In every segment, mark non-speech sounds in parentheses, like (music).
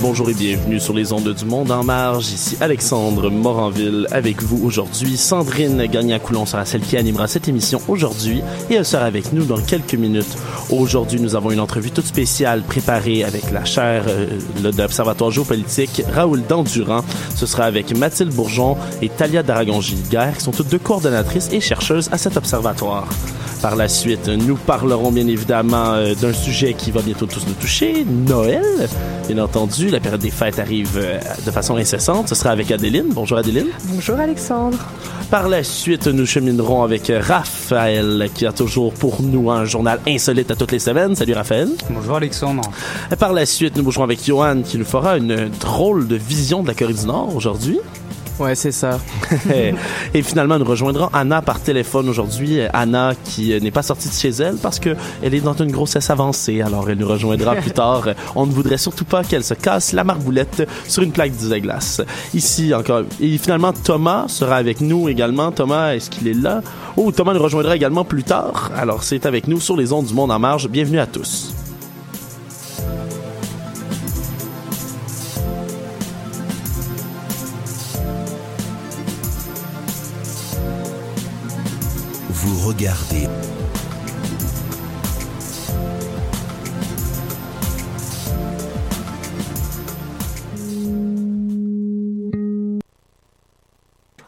bonjour et bienvenue sur les ondes du monde en marge. Ici Alexandre Moranville avec vous aujourd'hui. Sandrine Gagnac-Coulon sera celle qui animera cette émission aujourd'hui et elle sera avec nous dans quelques minutes. Aujourd'hui, nous avons une entrevue toute spéciale préparée avec la chaire euh, de l'Observatoire géopolitique Raoul Dandurand. Ce sera avec Mathilde Bourgeon et Talia Daragon-Gilguer qui sont toutes deux coordonnatrices et chercheuses à cet observatoire. Par la suite, nous parlerons bien évidemment euh, d'un sujet qui va bientôt tous nous toucher, Noël. Bien entendu, la période des fêtes arrive euh, de façon incessante. Ce sera avec Adeline. Bonjour Adeline. Bonjour Alexandre. Par la suite, nous cheminerons avec Raphaël, qui a toujours pour nous un journal insolite à toutes les semaines. Salut Raphaël. Bonjour Alexandre. Par la suite, nous bougerons avec Johan, qui nous fera une drôle de vision de la Corée du Nord aujourd'hui. Ouais, c'est ça. (laughs) et finalement, nous rejoindrons Anna par téléphone aujourd'hui. Anna qui euh, n'est pas sortie de chez elle parce que elle est dans une grossesse avancée. Alors, elle nous rejoindra plus (laughs) tard. On ne voudrait surtout pas qu'elle se casse la marboulette sur une plaque de glace. Ici, encore. Et finalement, Thomas sera avec nous également. Thomas, est-ce qu'il est là? Oh, Thomas nous rejoindra également plus tard. Alors, c'est avec nous sur les ondes du monde en marge. Bienvenue à tous.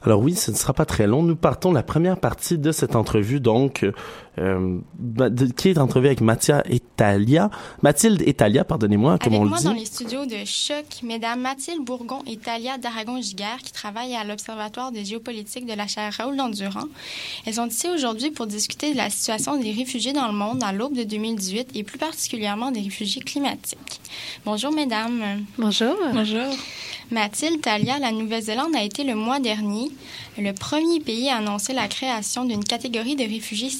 Alors oui, ce ne sera pas très long. Nous partons la première partie de cette entrevue, donc, euh, qui est entrevue avec Mathia et Talia. Mathilde et Talia, pardonnez-moi, comme on le dit. dans les studios de Choc, mesdames Mathilde Bourgon et Talia Daragon-Giguère, qui travaillent à l'Observatoire de géopolitique de la chaire Raoul Dandurand. Elles sont ici aujourd'hui pour discuter de la situation des réfugiés dans le monde à l'aube de 2018 et plus particulièrement des réfugiés climatiques. Bonjour, mesdames. Bonjour. Bonjour. Mathilde Talia, la Nouvelle-Zélande a été le mois dernier le premier pays à annoncer la création d'une catégorie de réfugiés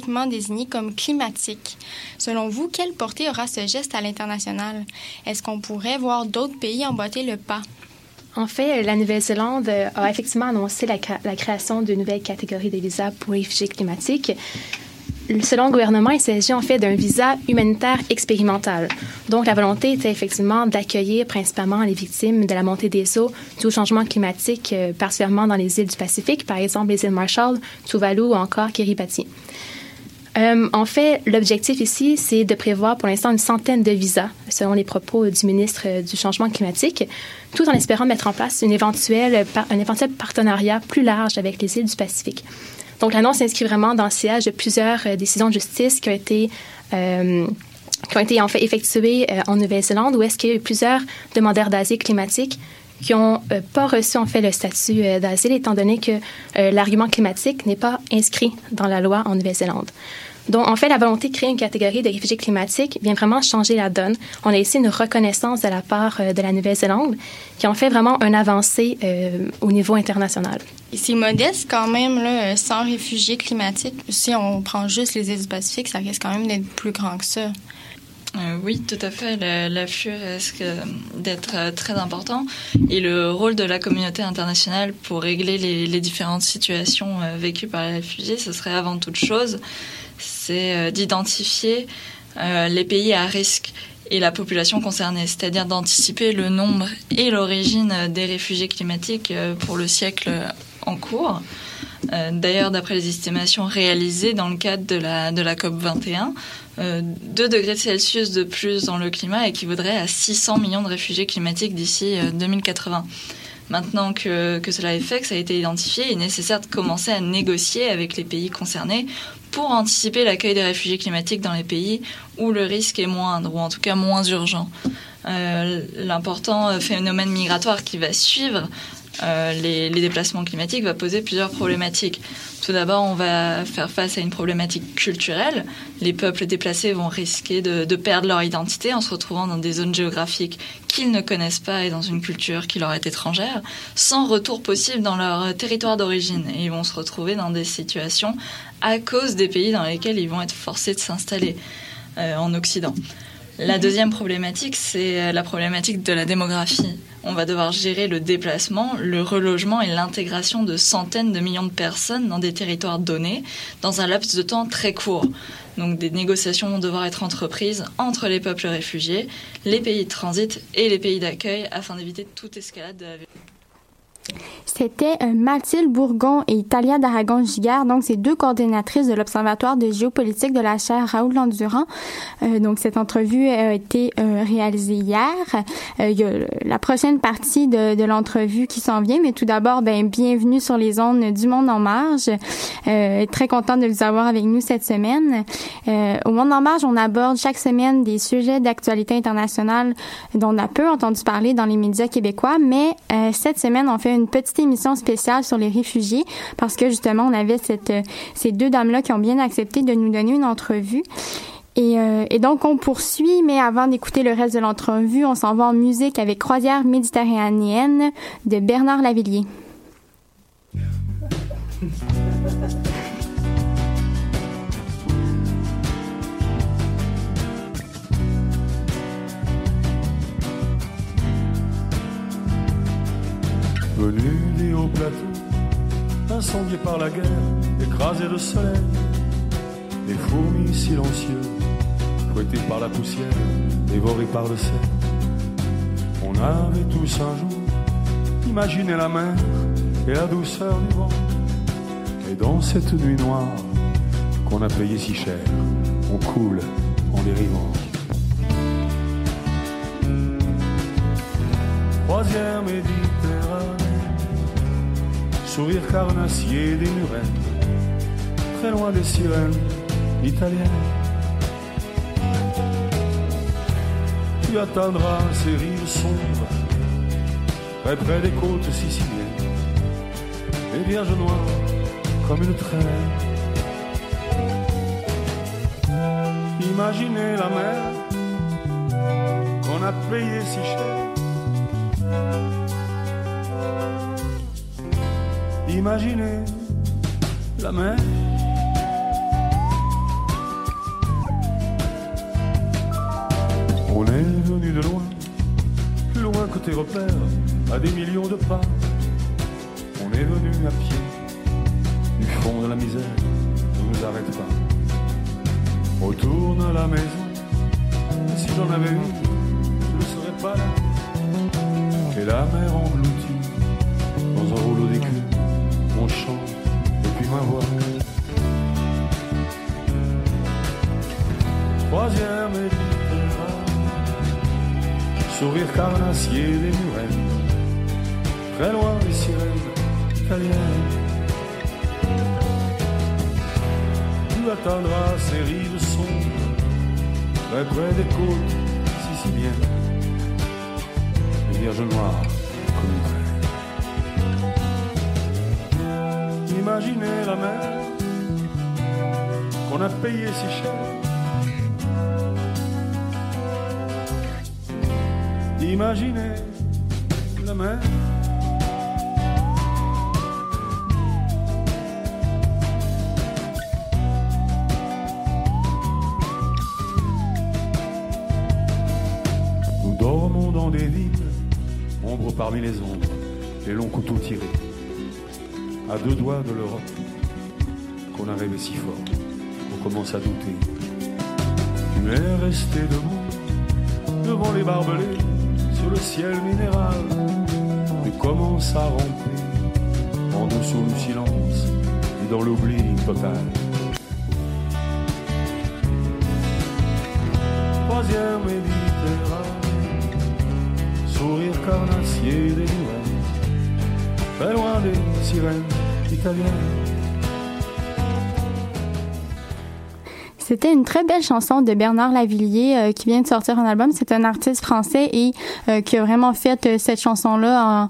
spécifiquement désignés comme climatiques. Selon vous, quelle portée aura ce geste à l'international? Est-ce qu'on pourrait voir d'autres pays emboîter le pas? En fait, la Nouvelle-Zélande a effectivement annoncé la, la création d'une nouvelle catégorie de visas pour réfugiés climatiques selon le gouvernement, il s'agit en fait d'un visa humanitaire expérimental. Donc, la volonté était effectivement d'accueillir principalement les victimes de la montée des eaux du changement climatique, euh, particulièrement dans les îles du Pacifique, par exemple les îles Marshall, Tuvalu ou encore Kiribati. Euh, en fait, l'objectif ici, c'est de prévoir pour l'instant une centaine de visas, selon les propos du ministre euh, du Changement climatique, tout en espérant mettre en place un éventuel partenariat plus large avec les îles du Pacifique. Donc, l'annonce s'inscrit vraiment dans le sillage de plusieurs euh, décisions de justice qui ont été qui en fait effectuées en Nouvelle-Zélande, où est-ce qu'il y a eu plusieurs demandeurs d'asile climatique qui n'ont pas reçu en fait le statut d'asile, étant donné que l'argument climatique n'est pas inscrit dans la loi en Nouvelle-Zélande. Donc, en fait, la volonté de créer une catégorie de réfugiés climatiques vient vraiment changer la donne. On a ici une reconnaissance de la part euh, de la Nouvelle-Zélande qui en fait vraiment un avancée euh, au niveau international. C'est modeste quand même, là, sans réfugiés climatiques. Si on prend juste les îles du Pacifique, ça risque quand même d'être plus grand que ça. Euh, oui, tout à fait. L'afflux risque d'être très important. Et le rôle de la communauté internationale pour régler les, différentes situations vécues par les réfugiés, ce serait avant toute chose c'est euh, d'identifier euh, les pays à risque et la population concernée, c'est-à-dire d'anticiper le nombre et l'origine des réfugiés climatiques euh, pour le siècle en cours. D'ailleurs, d'après les estimations réalisées dans le cadre de la, de la COP 21, 2 degrés Celsius de plus dans le climat équivaudrait à 600 millions de réfugiés climatiques d'ici 2080. Maintenant que, que, cela est fait, que ça a été identifié, il est nécessaire de commencer à négocier avec les pays concernés pour anticiper l'accueil des réfugiés climatiques dans les pays où le risque est moindre, ou en tout cas moins urgent. Euh, L'important phénomène migratoire qui va suivre euh, les, les, déplacements climatiques va poser plusieurs problématiques. Tout d'abord, on va faire face à une problématique culturelle. Les peuples déplacés vont risquer de, de perdre leur identité en se retrouvant dans des zones géographiques qu'ils ne connaissent pas et dans une culture qui leur est étrangère, sans retour possible dans leur territoire d'origine. Et ils vont se retrouver dans des situations à cause des pays dans lesquels ils vont être forcés de s'installer euh, en Occident. La deuxième problématique, c'est la problématique de la démographie. On va devoir gérer le déplacement, le relogement et l'intégration de centaines de millions de personnes dans des territoires donnés dans un laps de temps très court. Donc des négociations vont devoir être entreprises entre les peuples réfugiés, les pays de transit et les pays d'accueil afin d'éviter toute escalade de la c'était euh, Mathilde Bourgon et Talia d'Aragon-Giguère, donc ces deux coordinatrices de l'Observatoire de géopolitique de la chaire Raoul Landurand. Euh, donc cette entrevue a été euh, réalisée hier. il y a la prochaine partie de, de l'entrevue qui s'en vient, mais tout d'abord, ben bienvenue sur les ondes du Monde en marge. très contente de vous avoir avec nous cette semaine. au Monde en marge, on aborde chaque semaine des sujets d'actualité internationale dont on a peu entendu parler dans les médias québécois, mais cette semaine, on fait une petite émission spéciale sur les réfugiés parce que justement, on avait cette, ces deux dames-là qui ont bien accepté de nous donner une entrevue. Et, euh, et, donc, on poursuit, mais avant d'écouter le reste de l'entrevue, on s'en va en musique avec Croisière méditerranéenne de Bernard Lavillier. (laughs) Venu des hauts plateaux, incendiés par la guerre, écrasés de soleil, des fourmis silencieuses, fouettés par la poussière, dévorés par le sel. On avait tous un jour imaginé la mer et la douceur du vent. Et dans cette nuit noire qu'on a payé si cher, on coule en dérivant. Troisième Méditerranée sourire carnassier des murettes, très loin des sirènes italiennes. Tu atteindras ces rives sombres, très près des côtes siciliennes, les vierges noires comme une traîne. Imaginez la mer qu'on a payée si cher Imaginez la mer. On est venu de loin, plus loin que tes repères, à des millions de pas. On est venu à pied, du fond de la misère, ne nous arrête pas. Retourne à la maison, si j'en avais une, je ne serais pas là. Et la mer engloutie ma voix. Troisième Méditerranée, sourire carnassier des murennes, très loin des sirènes italiennes. Tu atteindras ces rives sombres, très près des côtes siciliennes, les vierges noires Imaginez la mer qu'on a payé si cher. Imaginez la mer. Nous dormons dans des villes, ombre parmi les ombres, les longs couteaux tirés à deux doigts de l'Europe, qu'on a rêvé si fort, qu'on commence à douter. Tu es resté debout, devant les barbelés, sur le ciel minéral. Tu commences à ramper, en dessous du silence, dans l'oubli total. Troisième Méditerranée, sourire carnassier des nouvelles, très loin des sirènes C'était une très belle chanson de Bernard Lavillier euh, qui vient de sortir un album. C'est un artiste français et euh, qui a vraiment fait euh, cette chanson-là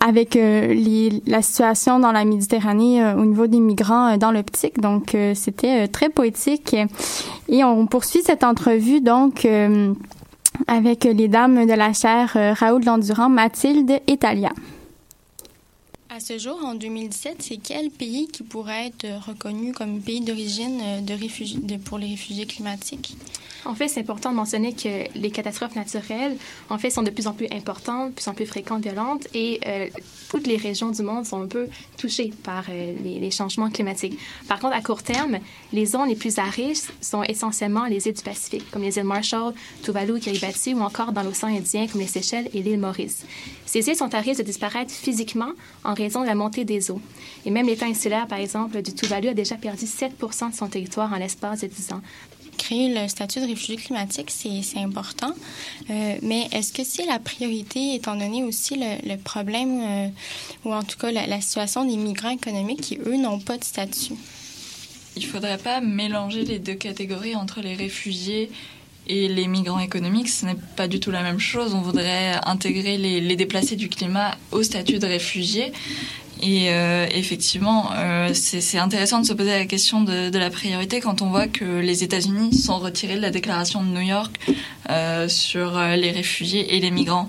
avec la situation dans la Méditerranée au niveau des migrants dans l'optique. Donc, c'était très poétique. Et on poursuit cette entrevue, donc, avec les dames de la chaire Raoul Landurand, Mathilde et Talia. À ce jour, en 2017, c'est quel pays qui pourrait être reconnu comme pays d'origine euh, de pour les réfugiés climatiques? En fait, c'est important de mentionner que les catastrophes naturelles, en fait, sont de plus en plus importantes, de plus en plus fréquentes, violentes, et euh, toutes les régions du monde sont un peu touchées par euh, les, changements climatiques. Par contre, à court terme, les zones les plus à risque sont essentiellement les îles du Pacifique, comme les îles Marshall, Tuvalu, Kiribati, ou encore dans l'océan Indien, comme les Seychelles et l'île Maurice. Ces îles sont à risque de disparaître physiquement en raison de la montée des eaux. Et même l'État insulaire, par exemple, du Tuvalu a déjà perdu 7 de son territoire en l'espace de 10 ans créer le statut de réfugié climatique, c'est important. Euh, mais est-ce que c'est la priorité, étant donné aussi le, problème, euh, ou en tout cas la, situation des migrants économiques qui, eux, n'ont pas de statut? Il ne faudrait pas mélanger les deux catégories entre les réfugiés et les migrants économiques, ce n'est pas du tout la même chose. On voudrait intégrer les, déplacés du climat au statut de réfugiés. Et euh, effectivement, euh, c'est intéressant de se poser la question de, la priorité quand on voit que les États-Unis sont retirés de la déclaration de New York euh, sur les réfugiés et les migrants.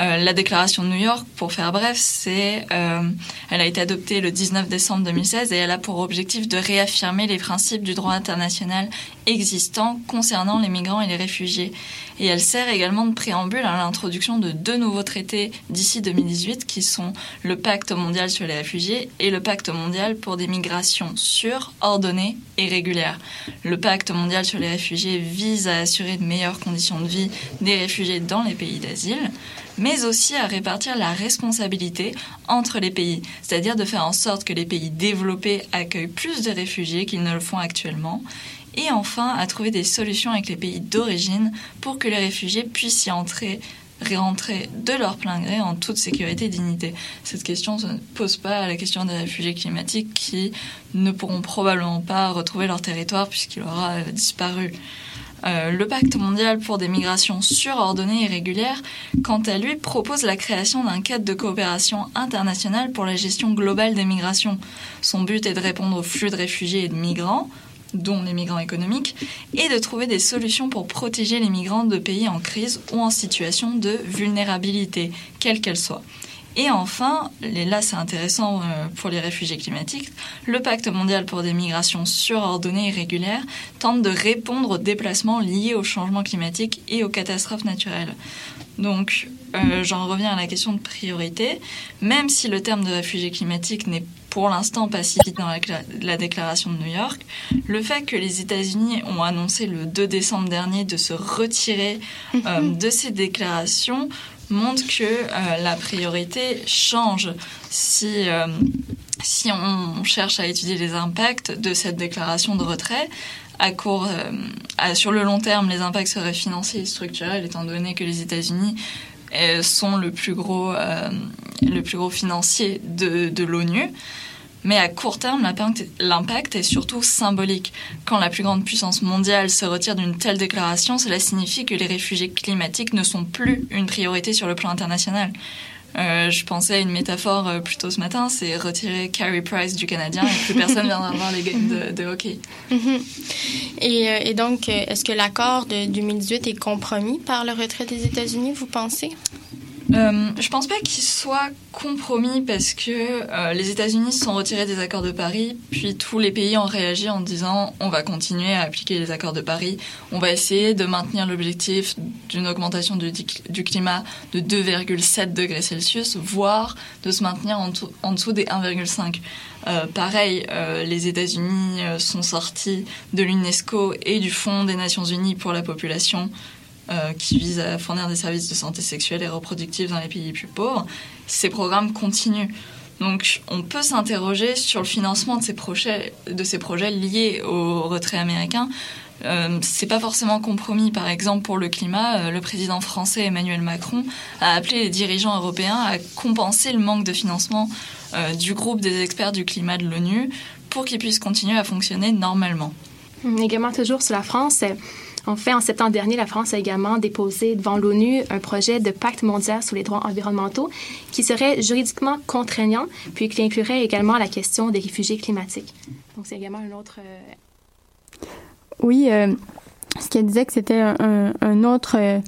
Euh, la déclaration de New York, pour faire bref, c'est, euh, elle a été adoptée le 19 décembre 2016 et elle a pour objectif de réaffirmer les principes du droit international existant concernant les migrants et les réfugiés. Et elle sert également de préambule à l'introduction de deux nouveaux traités d'ici 2018 qui sont le Pacte mondial sur les réfugiés et le Pacte mondial pour des migrations sûres, ordonnées et régulières. Le Pacte mondial sur les réfugiés vise à assurer de meilleures conditions de vie des réfugiés dans les pays d'asile mais aussi à répartir la responsabilité entre les pays, c'est-à-dire de faire en sorte que les pays développés accueillent plus de réfugiés qu'ils ne le font actuellement, et enfin à trouver des solutions avec les pays d'origine pour que les réfugiés puissent y entrer réentrer de leur plein gré en toute sécurité et dignité. Cette question ne pose pas la question des réfugiés climatiques qui ne pourront probablement pas retrouver leur territoire puisqu'il aura euh, disparu. Euh, le pacte mondial pour des migrations surordonnées et régulières, quant à lui, propose la création d'un cadre de coopération internationale pour la gestion globale des migrations. Son but est de répondre aux flux de réfugiés et de migrants, dont les migrants économiques, et de trouver des solutions pour protéger les migrants de pays en crise ou en situation de vulnérabilité, quelle qu'elle soit. Et enfin, et là c'est intéressant euh, pour les réfugiés climatiques, le pacte mondial pour des migrations surordonnées et régulières tente de répondre aux déplacements liés au changement climatique et aux catastrophes naturelles. Donc, euh, j'en reviens à la question de priorité. Même si le terme de réfugié climatique n'est pour l'instant pas cité dans la, déclaration de New York, le fait que les États-Unis ont annoncé le 2 décembre dernier de se retirer euh, (laughs) de ces déclarations montre que euh, la priorité change si, euh, si on cherche à étudier les impacts de cette déclaration de retrait. À court, euh, sur le long terme, les impacts seraient financiers et structurels, étant donné que les États-Unis sont le plus gros, financier de l'ONU. Mais à court terme, l'impact est surtout symbolique. Quand la plus grande puissance mondiale se retire d'une telle déclaration, cela signifie que les réfugiés climatiques ne sont plus une priorité sur le plan international. Euh, je pensais à une métaphore euh, plutôt ce matin, c'est retirer Carey Price du Canadien et plus personne viendra (laughs) voir les games de, hockey. Mhm. et, euh, et, donc, est-ce que l'accord de 2018 est compromis par le retrait des États-Unis, vous pensez? Euh, je pense pas qu'il soit compromis parce que euh, les États-Unis se sont retirés des accords de Paris, puis tous les pays ont réagi en disant on va continuer à appliquer les accords de Paris, on va essayer de maintenir l'objectif d'une augmentation du, climat de 2,7 degrés Celsius, voire de se maintenir en, dessous des 1,5. Euh, pareil, les États-Unis sont sortis de l'UNESCO et du Fonds des Nations Unies pour la population euh, qui vise à fournir des services de santé sexuelle et reproductive dans les pays les plus pauvres. Ces programmes continuent. Donc on peut s'interroger sur le financement de ces projets, de ces projets liés au retrait américain. Euh, c'est pas forcément compromis. Par exemple, pour le climat, euh, le président français Emmanuel Macron a appelé les dirigeants européens à compenser le manque de financement euh, du groupe des experts du climat de l'ONU pour qu'ils puissent continuer à fonctionner normalement. Également toujours sur la France, en fait, en septembre dernier, la France a également déposé devant l'ONU un projet de pacte mondial sur les droits environnementaux qui serait juridiquement contraignant, puis qui inclurait également la question des réfugiés climatiques. Donc, c'est également un autre. Euh, oui, euh, ce qu'elle disait que c'était un, autre. Euh,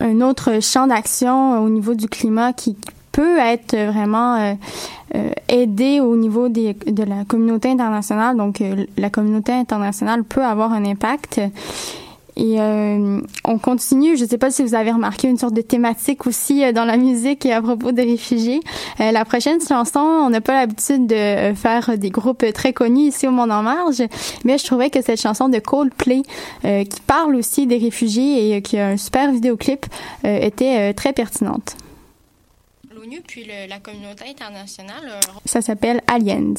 un autre champ d'action au niveau du climat qui peut être vraiment euh, euh, aidé au niveau des, de la communauté internationale. Donc, euh, la communauté internationale peut avoir un impact. Et on continue. Je ne sais pas si vous avez remarqué une sorte de thématique aussi dans la musique à propos des réfugiés. la prochaine chanson, on n'a pas l'habitude de faire des groupes très connus ici au Monde en Marge, mais je trouvais que cette chanson de Coldplay, qui parle aussi des réfugiés et qui a un super vidéoclip, était très pertinente puis la communauté internationale. Euh, Ça s'appelle Aliens.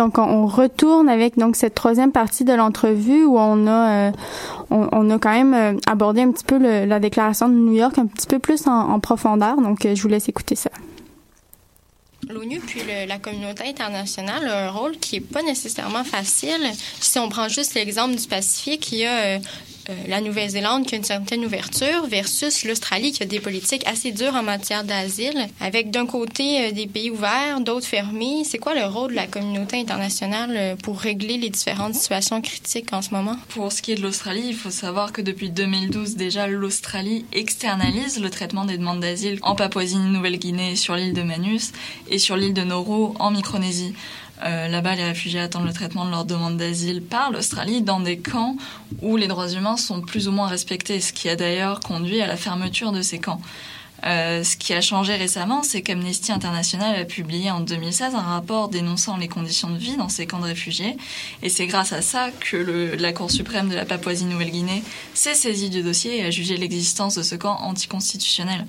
Donc on retourne avec donc cette troisième partie de l'entrevue où on a euh, on, a quand même euh, abordé un petit peu la déclaration de New York un petit peu plus en, profondeur. Donc euh, je vous laisse écouter ça. L'ONU puis la communauté internationale a un rôle qui est pas nécessairement facile. Si on prend juste l'exemple du Pacifique, il y a la Nouvelle-Zélande qui a une certaine ouverture versus l'Australie qui a des politiques assez dures en matière d'asile, avec d'un côté euh, des pays ouverts, d'autres fermés. C'est quoi le rôle de la communauté internationale euh, pour régler les différentes situations critiques en ce moment? Pour ce qui est de l'Australie, il faut savoir que depuis 2012 déjà, l'Australie externalise le traitement des demandes d'asile en Papouasie-Nouvelle-Guinée sur l'île de Manus et sur l'île de Nauru en Micronésie. Euh, là-bas, les réfugiés attendent le traitement de leur demande d'asile par l'Australie dans des camps où les droits humains sont plus ou moins respectés, ce qui a d'ailleurs conduit à la fermeture de ces camps. Euh, ce qui a changé récemment, c'est qu'Amnesty International a publié en 2016 un rapport dénonçant les conditions de vie dans ces camps de réfugiés. Et c'est grâce à ça que la Cour suprême de la Papouasie-Nouvelle-Guinée s'est saisie du dossier et a jugé l'existence de ce camp anticonstitutionnel.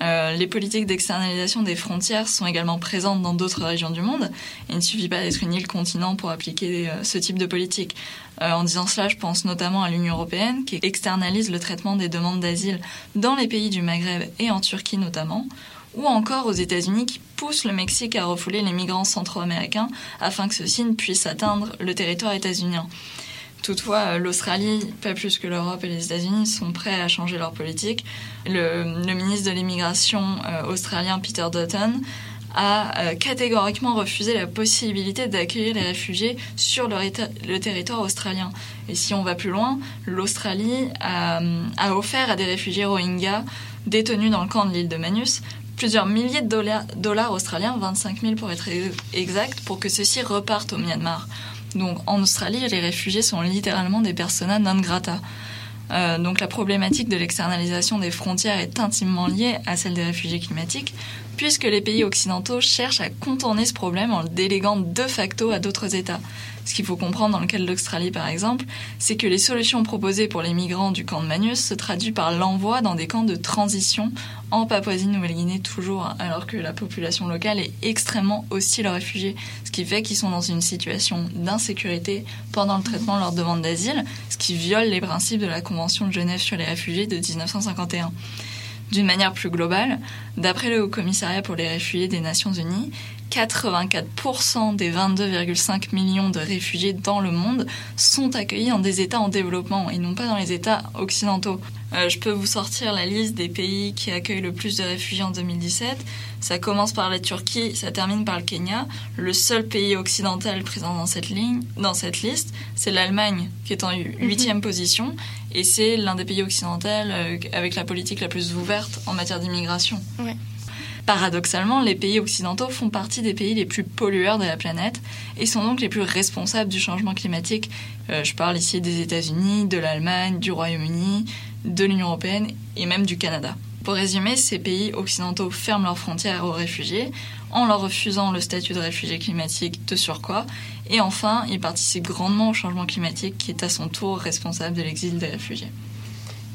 Euh, les politiques d'externalisation des frontières sont également présentes dans d'autres régions du monde. Il ne suffit pas d'être une île continent pour appliquer euh, ce type de politique. Euh, en disant cela, je pense notamment à l'Union européenne qui externalise le traitement des demandes d'asile dans les pays du Maghreb et en Turquie notamment, ou encore aux États-Unis qui poussent le Mexique à refouler les migrants centro-américains afin que ceux-ci ne puissent atteindre le territoire états-unien. Toutefois, euh, l'Australie, pas plus que l'Europe et les États-Unis, sont prêts à changer leur politique. Le, ministre de l'immigration euh, australien Peter Dutton a euh, catégoriquement refusé la possibilité d'accueillir les réfugiés sur le, territoire australien. Et si on va plus loin, l'Australie a, offert à des réfugiés rohingyas détenus dans le camp de l'île de Manus plusieurs milliers de dollars, dollars australiens, 25 000 pour être exact, pour que ceux-ci repartent au Myanmar. Donc en Australie, les réfugiés sont littéralement des persona non grata. Euh, donc la problématique de l'externalisation des frontières est intimement liée à celle des réfugiés climatiques, puisque les pays occidentaux cherchent à contourner ce problème en le déléguant de facto à d'autres États. Ce qu'il faut comprendre dans le cas de l'Australie, par exemple, c'est que les solutions proposées pour les migrants du camp de Manus se traduisent par l'envoi dans des camps de transition en Papouasie-Nouvelle-Guinée toujours, alors que la population locale est extrêmement hostile aux réfugiés, ce qui fait qu'ils sont dans une situation d'insécurité pendant le traitement de leur demande d'asile, ce qui viole les principes de la Convention de Genève sur les réfugiés de 1951. D'une manière plus globale, d'après le Haut Commissariat pour les réfugiés des Nations Unies, 84% des 22,5 millions de réfugiés dans le monde sont accueillis dans des États en développement et non pas dans les États occidentaux. Euh, je peux vous sortir la liste des pays qui accueillent le plus de réfugiés en 2017. Ça commence par la Turquie, ça termine par le Kenya. Le seul pays occidental présent dans cette ligne, dans cette liste, c'est l'Allemagne qui est en huitième mhm. position et c'est l'un des pays occidentaux euh, avec la politique la plus ouverte en matière d'immigration. Paradoxalement, les pays occidentaux font partie des pays les plus pollueurs de la planète et sont donc les plus responsables du changement climatique. Euh, je parle ici des États-Unis, de l'Allemagne, du Royaume-Uni, de l'Union européenne et même du Canada. Pour résumer, ces pays occidentaux ferment leurs frontières aux réfugiés en leur refusant le statut de réfugié climatique de surcroît. Et enfin, ils participent grandement au changement climatique qui est à son tour responsable de l'exil des réfugiés.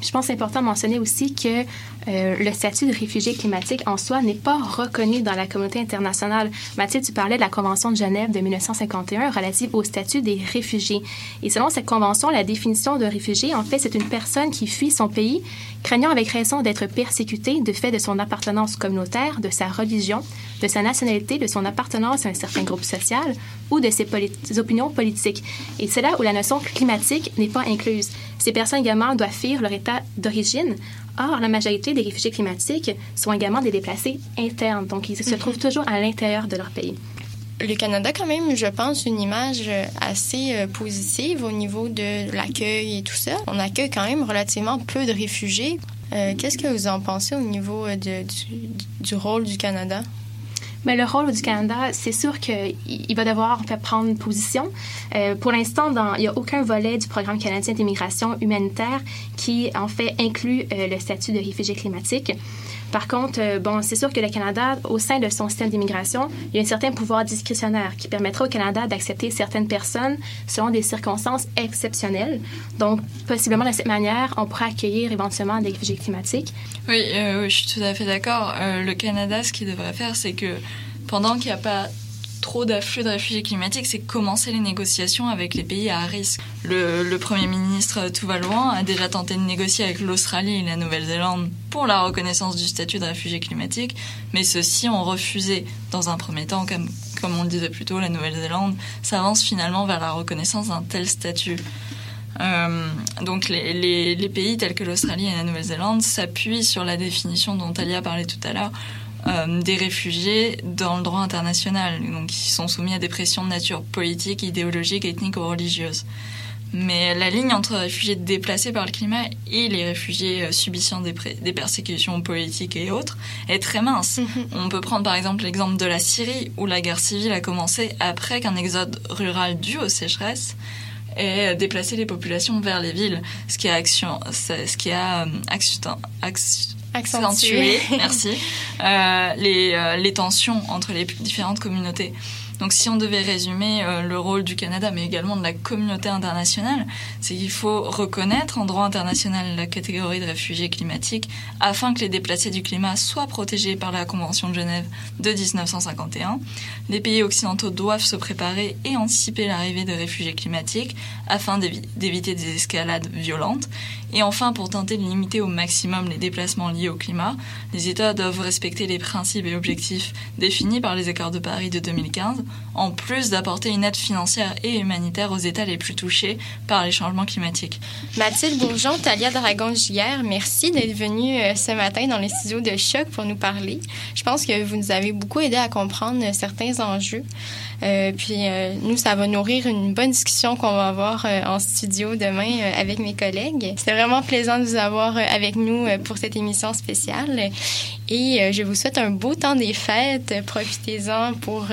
Je pense que c'est important de mentionner aussi que euh, le statut de réfugié climatique en soi n'est pas reconnu dans la communauté internationale. Mathilde, tu parlais de la Convention de Genève de 1951 relative au statut des réfugiés. Et selon cette convention, la définition de réfugié, en fait, c'est une personne qui fuit son pays, craignant avec raison d'être persécutée de fait de son appartenance communautaire, de sa religion, de sa nationalité, de son appartenance à un certain groupe social ou de ses, opinions politiques. Et c'est là où la notion climatique n'est pas incluse. Ces personnes également doivent fuir leur état d'origine. Or, la majorité des réfugiés climatiques sont également des déplacés internes, donc ils se mhm. trouvent toujours à l'intérieur de leur pays. Le Canada, quand même, je pense, une image assez euh, positive au niveau de l'accueil et tout ça. On accueille quand même relativement peu de réfugiés. Euh, qu'est-ce que vous en pensez au niveau euh, du, rôle du Canada? Mais le rôle du Canada, c'est sûr qu'il va devoir prendre position. Euh, pour l'instant, il n'y a aucun volet du programme canadien d'immigration humanitaire qui, en fait, inclut euh, le statut de réfugié climatique. Par contre, euh, bon, c'est sûr que le Canada, au sein de son système d'immigration, il y a un certain pouvoir discrétionnaire qui permettra au Canada d'accepter certaines personnes selon des circonstances exceptionnelles. Donc, possiblement de cette manière, on pourra accueillir éventuellement des réfugiés climatiques. Oui, euh, oui je suis tout à fait d'accord. Euh, le Canada, ce qu'il devrait faire, c'est que pendant qu'il n'y a pas trop d'afflux de réfugiés climatiques, c'est commencer les négociations avec les pays à risque. Le, Premier ministre Tuvaluan a déjà tenté de négocier avec l'Australie et la Nouvelle-Zélande pour la reconnaissance du statut de réfugié climatique, mais ceux-ci ont refusé. Dans un premier temps, comme, comme on le disait plus tôt, la Nouvelle-Zélande s'avance finalement vers la reconnaissance d'un tel statut. Euh, donc les, les, pays tels que l'Australie et la Nouvelle-Zélande s'appuient sur la définition dont Talia parlait tout à l'heure euh, des réfugiés dans le droit international, donc qui sont soumis à des pressions de nature politique, idéologique, ethnique ou religieuse. Mais la ligne entre réfugiés déplacés par le climat et les réfugiés euh, subissant des, des persécutions politiques et autres est très mince. (laughs) On peut prendre par exemple l'exemple de la Syrie, où la guerre civile a commencé après qu'un exode rural dû aux sécheresses ait déplacé les populations vers les villes, ce qui a, action, ce qui a euh, accentuer, merci, euh, les, euh, les tensions entre les différentes communautés. Donc si on devait résumer euh, le rôle du Canada, mais également de la communauté internationale, c'est qu'il faut reconnaître en droit international la catégorie de réfugiés climatiques afin que les déplacés du climat soient protégés par la Convention de Genève de 1951. Les pays occidentaux doivent se préparer et anticiper l'arrivée de réfugiés climatiques afin d'éviter des escalades violentes. Et enfin, pour tenter de limiter au maximum les déplacements liés au climat, les États doivent respecter les principes et objectifs définis par les accords de Paris de 2015 en plus d'apporter une aide financière et humanitaire aux États les plus touchés par les changements climatiques. Mathilde Bourgeon, Talia Dragon-Giguère, merci d'être venue euh, ce matin dans les studios de Choc pour nous parler. Je pense que vous nous avez beaucoup aidé à comprendre certains enjeux. Euh, puis euh, nous, ça va nourrir une bonne discussion qu'on va avoir en studio demain avec mes collègues. C'est vraiment plaisant de vous avoir avec nous pour cette émission spéciale. Et je vous souhaite un beau temps des fêtes. Profitez-en pour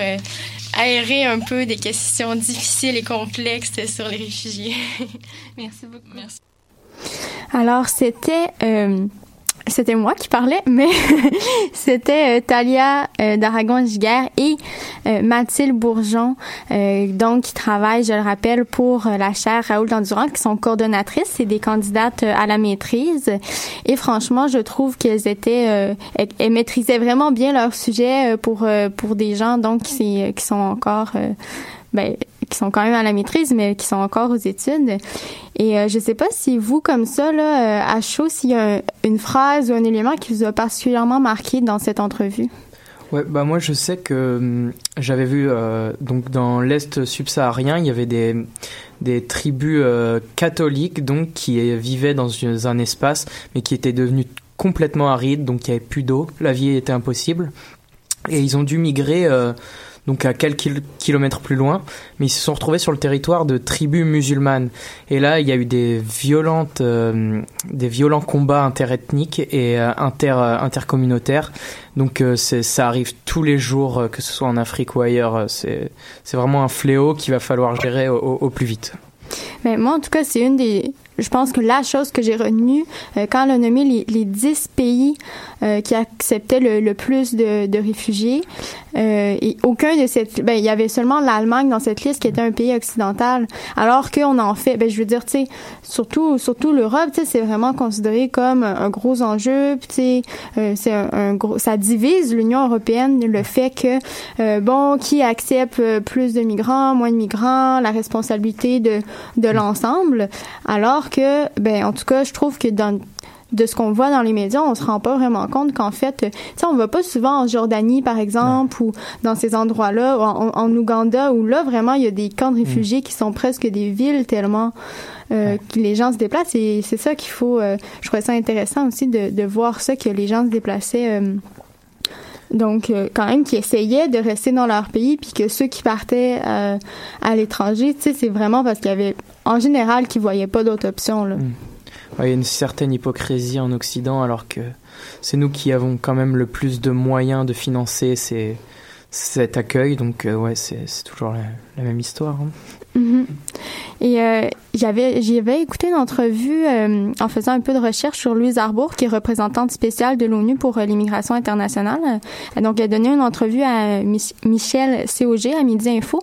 aérer un peu des questions difficiles et complexes sur les réfugiés. (laughs) Merci beaucoup. Merci. Alors, c'était euh, c'était moi qui parlais, mais (laughs) c'était euh, Talia euh, d'Aragon-Giguère et euh, Mathilde Bourgeon, donc qui travaillent, je le rappelle, pour la chaire Raoul Dandurand, qui sont coordonnatrices et des candidates à la maîtrise. Et franchement, je trouve qu'elles étaient, elles, maîtrisaient vraiment bien leur sujet pour pour des gens donc qui, qui sont encore ben, qui sont quand même à la maîtrise, mais qui sont encore aux études. Et euh, je sais pas si vous, comme ça, là, euh, à chaud, s'il y a une phrase ou un élément qui vous a particulièrement marqué dans cette entrevue. Ouais, bah moi je sais que hum, j'avais vu euh, donc dans l'est subsaharien, il y avait des des tribus catholiques donc qui vivaient dans un espace mais qui étaient devenus complètement arides, donc il n'y avait plus d'eau, la vie était impossible et ils ont dû migrer donc à quelques kilomètres plus loin, mais ils se sont retrouvés sur le territoire de tribus musulmanes. Et là, il y a eu des violentes, euh, des violents combats interethniques et euh, inter euh, intercommunautaires. Donc ça arrive tous les jours, que ce soit en Afrique ou ailleurs. C'est c'est vraiment un fléau qu'il va falloir gérer au plus vite. Mais moi, en tout cas, c'est une des je pense que la chose que j'ai retenue euh, quand elle a nommé les, les 10 pays euh, qui acceptaient le, le plus de, de réfugiés, euh, et aucun de cette, ben il y avait seulement l'Allemagne dans cette liste qui était un pays occidental, alors qu'on en fait, ben je veux dire, tu sais, surtout surtout l'Europe, tu sais, c'est vraiment considéré comme un, gros enjeu, tu sais, euh, c'est un, un, gros, ça divise l'Union européenne le fait que euh, bon, qui accepte plus de migrants, moins de migrants, la responsabilité de de l'ensemble, alors que, ben, en tout cas, je trouve que dans de ce qu'on voit dans les médias, on se rend pas vraiment compte qu'en fait, tu sais, on va pas souvent en Jordanie, par exemple, ou dans ces endroits-là, en, en, Ouganda, où là, vraiment, il y a des camps de réfugiés qui sont presque des villes tellement euh, que les gens se déplacent. Et c'est ça qu'il faut, euh, je trouvais ça intéressant aussi de, de voir ça, que les gens se déplaçaient... Euh, donc, euh, quand même, qui essayaient de rester dans leur pays, puis que ceux qui partaient euh, à l'étranger, tu sais, c'est vraiment parce qu'il y avait, en général, qui voyaient pas d'autres options. Là. Hmm. il y a une certaine hypocrisie en Occident, alors que c'est nous qui avons quand même le plus de moyens de financer ces, cet accueil. Donc, euh, ouais, c'est toujours la, même histoire. Hein. Mm-hmm. Et j'avais j'avais écouté une entrevue euh, en faisant un peu de recherche sur Louise Arbour, qui est représentante spéciale de l'ONU pour euh, l'immigration internationale. donc, elle a donné une entrevue à Michel COG à Midi Info.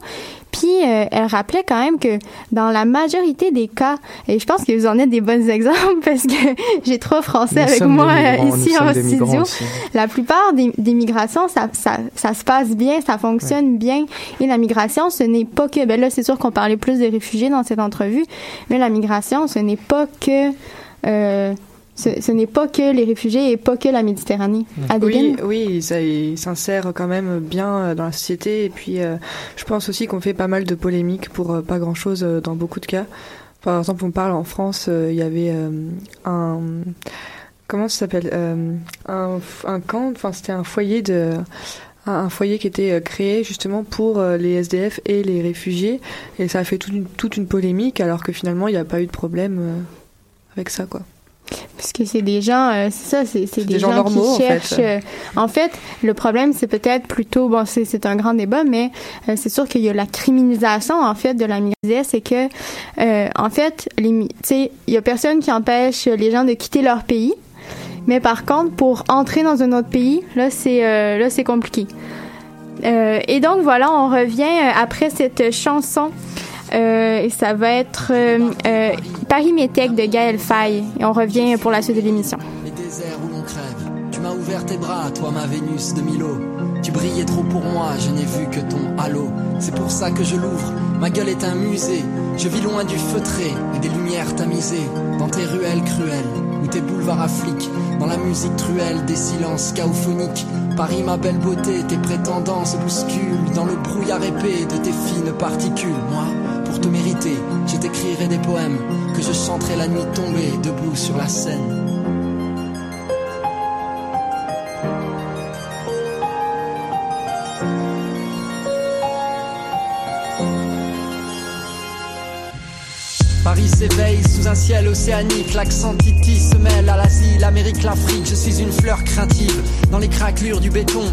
Puis elle rappelait quand même que dans la majorité des cas, et je pense que vous en êtes des bons (laughs) exemples parce que (laughs) j'ai trois Français avec moi ici en studio. La plupart des, des migrations, ça, ça, ça, se passe bien, ça fonctionne bien. Et la migration, ce n'est pas que, ben là, c'est sûr qu'on parlait plus des réfugiés dans cette entrevue, mais la migration, ce n'est pas que euh, ce, n'est pas que les réfugiés et pas que la Méditerranée. Oui, oui, ça s'insère quand même bien euh, dans la société. Et puis, euh, je pense aussi qu'on fait pas mal de polémiques pour pas grand-chose dans beaucoup de cas. Par exemple, on parle en France, il y avait un comment ça s'appelle un, un camp, enfin c'était un foyer de un foyer qui était euh, créé justement pour euh, les SDF et les réfugiés et ça a fait toute une, toute une polémique alors que finalement il n'y a pas eu de problème euh, avec ça quoi. Parce que c'est des gens, c'est ça, c'est, des, gens, normaux, qui cherchent. En fait. le problème, c'est peut-être plutôt, bon, c'est, un grand débat, mais c'est sûr qu'il y a la criminalisation, en fait, de la migration. C'est que, en fait, tu sais, il y a personne qui empêche les gens de quitter leur pays. Mais par contre, pour entrer dans un autre pays, là, c'est euh, compliqué. Euh, et donc voilà, on revient euh, après cette chanson. Et ça va être Paris Métèque de Gaël Faye. Et on revient pour la suite de l'émission. Les déserts où l'on crève, tu m'as ouvert tes bras, toi ma Vénus de Milo. Tu brillais trop pour moi, je n'ai vu que ton halo. C'est pour ça que je l'ouvre, ma gueule est un musée. Je vis loin du feutré et des lumières tamisées. Dans tes ruelles cruelles ou tes boulevards affliques. Dans la musique truelle des silences chaophoniques. Paris, ma belle beauté, tes prétendants se bousculent. Dans le brouillard épais de tes fines particules. Moi, pour te mériter, je t'écrirai des poèmes que je chanterai la nuit tombée, debout sur la scène. S'éveille sous un ciel océanique, l'accent Titi se mêle à l'Asie, l'Amérique, l'Afrique. Je suis une fleur craintive dans les craquelures du béton.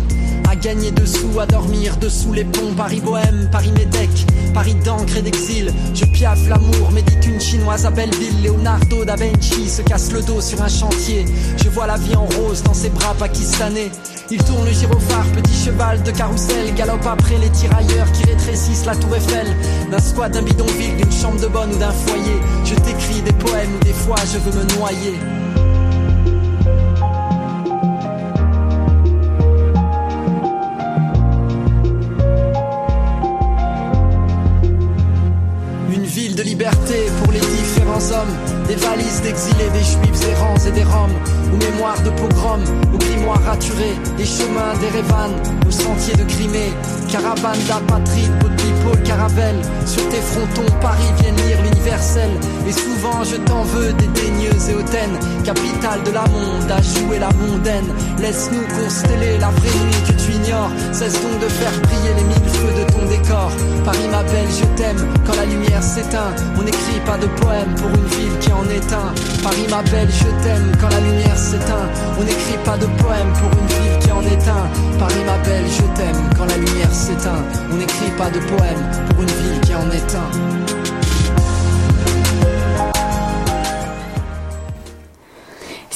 À gagner dessous, à dormir dessous les ponts. Paris bohème, Paris médèque, Paris d'encre et d'exil. Je piaffe l'amour, médite une chinoise à Belleville. Leonardo da Vinci se casse le dos sur un chantier. Je vois la vie en rose dans ses bras pakistanais. Il tourne le gyrophare, petit cheval de carrousel. Galope après les tirailleurs qui rétrécissent la tour Eiffel. D'un squat, d'un bidonville, d'une chambre de bonne ou d'un foyer. Je t'écris des poèmes ou des fois je veux me noyer. Une ville de liberté pour les différents hommes. Des valises d'exilés, des juifs errants et des roms. Aux mémoires de pogrom, aux grimoires raturés. Des chemins d'Erevan, aux sentiers de Crimée. Caravane d'apatrides, beau de caravelle. Sur tes frontons, Paris viennent lire l'universel. Et souvent je t'en veux, dédaigneuse et hautaine. Capitale de la monde, à jouer la mondaine. Laisse-nous consteller la vraie nuit que tu ignores. Cesse donc de faire briller les mille feux de ton décor. Paris ma belle, je t'aime quand la lumière s'éteint. On n'écrit pas de poème pour une ville qui en est un. Paris ma belle, je t'aime quand la lumière s'éteint. On n'écrit pas de poème pour une ville qui en est un. Paris ma belle, je t'aime quand la lumière s'éteint. On n'écrit pas de poème pour une ville qui en est un.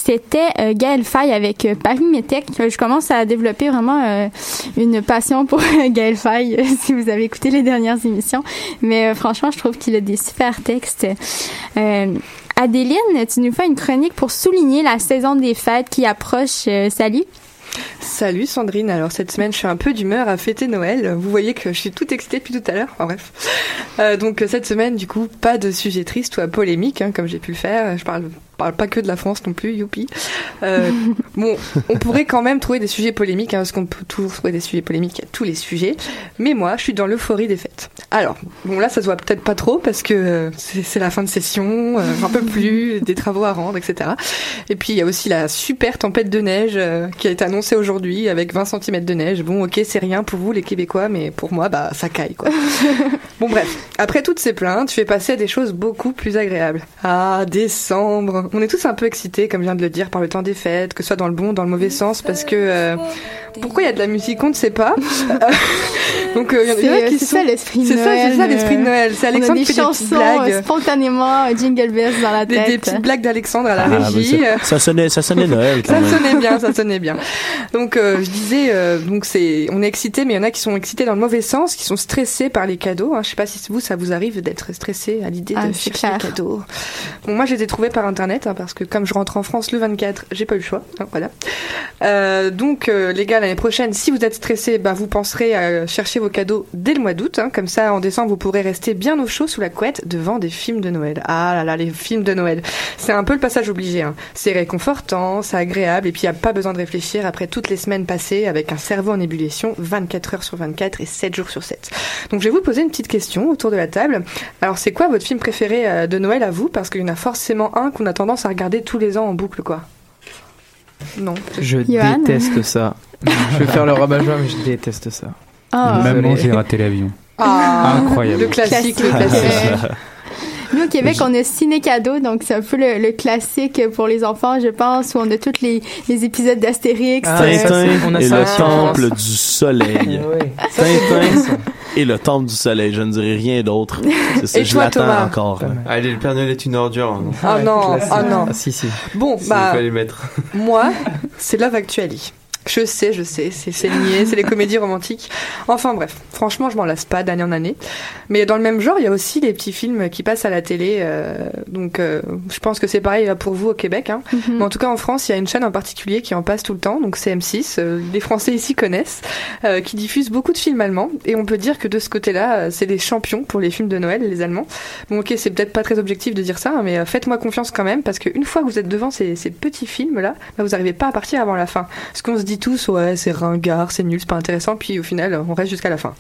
C'était euh, Gaël Faye avec euh, Paris Métèque. Euh, Je commence à développer vraiment euh, une passion pour (laughs) Gaël Faye, si vous avez écouté les dernières émissions. Mais franchement, je trouve qu'il a des super textes. Adéline, tu nous fais une chronique pour souligner la saison des fêtes qui approche. Salut. Salut Sandrine, alors cette semaine je suis un peu d'humeur à fêter Noël. Vous voyez que je suis toute excitée depuis tout à l'heure. Enfin bref. Donc cette semaine du coup pas de sujet triste ou polémique hein, comme j'ai pu le faire. Je parle parle pas que de la France non plus, youpi. Euh, (laughs) bon, on pourrait quand même trouver des sujets polémiques, hein, parce qu'on peut toujours trouver des sujets polémiques à tous les sujets. Mais moi, je suis dans l'euphorie des fêtes. Alors, bon là, ça se voit peut-être pas trop parce que euh, c'est c'est la fin de session, euh, un peu plus, des travaux à rendre, etc. Et puis il y a aussi la super tempête de neige euh, qui a été annoncée aujourd'hui avec 20 cm de neige. Bon, ok, c'est rien pour vous les Québécois, mais pour moi, bah ça caille quoi. (laughs) bon bref, après toutes ces plaintes, je vais passer à des choses beaucoup plus agréables. Ah, décembre. On est tous un peu excités, comme je viens de le dire, par le temps des fêtes, que ce soit dans le bon ou dans le mauvais sens, parce que euh, pourquoi il y a de la musique, on ne sait pas. (laughs) Donc euh, il y en a- qui c'est sont- ça l'esprit de Noël. c'est ça l'esprit de euh, Noël. C'est on a Alexandre des qui fait des petites chansons blagues. euh, spontanément, euh, jingle bells dans la Des, tête. des petites blagues d'Alexandre à la Ah, régie. euh, ça, ça sonnait, ça sonnait Noël quand Ça même. sonnait bien, ça sonnait bien. Donc euh, je disais, euh, donc c'est, on est excité, mais il y en a qui sont excités dans le mauvais sens, qui sont stressés par les cadeaux. Hein. Je sais pas si vous, ça vous arrive d'être stressé à l'idée Ah, de chercher les cadeaux. Bon, moi, je les ai trouvés par hein, parce que comme je rentre en France le 24, j'ai pas eu le choix. hein, voilà. Euh, donc euh, les gars, l'année prochaine, si vous êtes stressés, bah vous penserez à chercher vos cadeaux dès le mois d'août. hein. comme ça, en décembre, vous pourrez rester bien au chaud sous la couette devant des films de Noël. Ah là là, les films de Noël. C'est un peu le passage obligé. C'est réconfortant, c'est agréable, et puis il n'y a pas besoin de réfléchir après toutes les semaines passées avec un cerveau en ébullition 24 heures sur 24 et 7 jours sur 7. Donc je vais vous poser une petite question autour de la table. Alors c'est quoi votre film préféré euh, de Noël à vous? Parce qu'il y en a forcément un qu'on a tendance à regarder tous les ans en boucle, quoi. Non. Je Johan déteste ça. je vais faire le rabat-joie, mais je déteste ça. Ah. Maman, j'ai raté l'avion. Ah. Incroyable. Le classique, le Classique. (laughs) Nous, au Québec, on a Ciné Cadeau, donc c'est un peu le, le classique pour les enfants, je pense, où on a tous les, les épisodes d'Astérix. Ah, euh, ça, Tintin c'est- on a et ça le en temple du soleil. Ouais. Tintin, Et le temple du soleil, je ne dirais rien d'autre. C'est ça, Et je toi, l'attends Thomas? encore. Allez, le Père Noël est une ordure. hein. Ah non, ah non. si, si. Bon, Il bah, fallait mettre. moi, c'est Love Actually. Je sais, je sais, c'est niais, c'est les comédies romantiques. Enfin bref, franchement, je m'en lasse pas d'année en année. Mais dans le même genre, il y a aussi les petits films qui passent à la télé. euh, donc, euh, je pense que c'est pareil pour vous au Québec. Hein. Mais en tout cas, en France, il y a une chaîne en particulier qui en passe tout le temps. Donc, c'est M6. euh, les Français ici connaissent, euh, qui diffuse beaucoup de films allemands. Et on peut dire que de ce côté-là, euh, c'est les champions pour les films de Noël, les Allemands. Bon, ok, c'est peut-être pas très objectif de dire ça, mais euh, faites-moi confiance quand même, parce qu'une fois que vous êtes devant ces, ces petits films-là, bah, vous n'arrivez pas à partir avant la fin. Parce qu'on se dit tous, ouais, c'est ringard, c'est nul, c'est pas intéressant, puis au final, on reste jusqu'à la fin.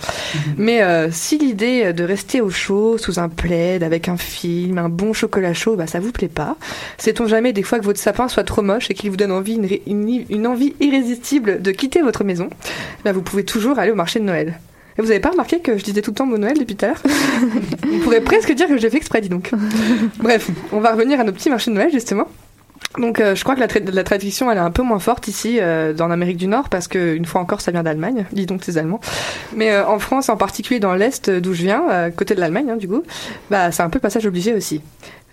Mais euh, si l'idée de rester au chaud, sous un plaid, avec un film, un bon chocolat chaud, bah, ça vous plaît pas, sait-on jamais des fois que votre sapin soit trop moche et qu'il vous donne envie, une, ré- une- une envie irrésistible de quitter votre maison, bah, vous pouvez toujours aller au marché de Noël. Et vous avez pas remarqué que je disais tout le temps mot Noël depuis tout à l'heure? (laughs) On pourrait presque dire que je l'ai fait exprès, dis donc. Bref, on va revenir à nos petits marchés de Noël, justement. Donc euh, je crois que la, tra- la tradition elle est un peu moins forte ici euh, dans l'Amérique du Nord parce que une fois encore ça vient d'Allemagne, (laughs) dis donc ces Allemands. Mais euh, en France, en particulier dans l'est d'où je viens, côté de l'Allemagne hein, du coup, bah c'est un peu passage obligé aussi.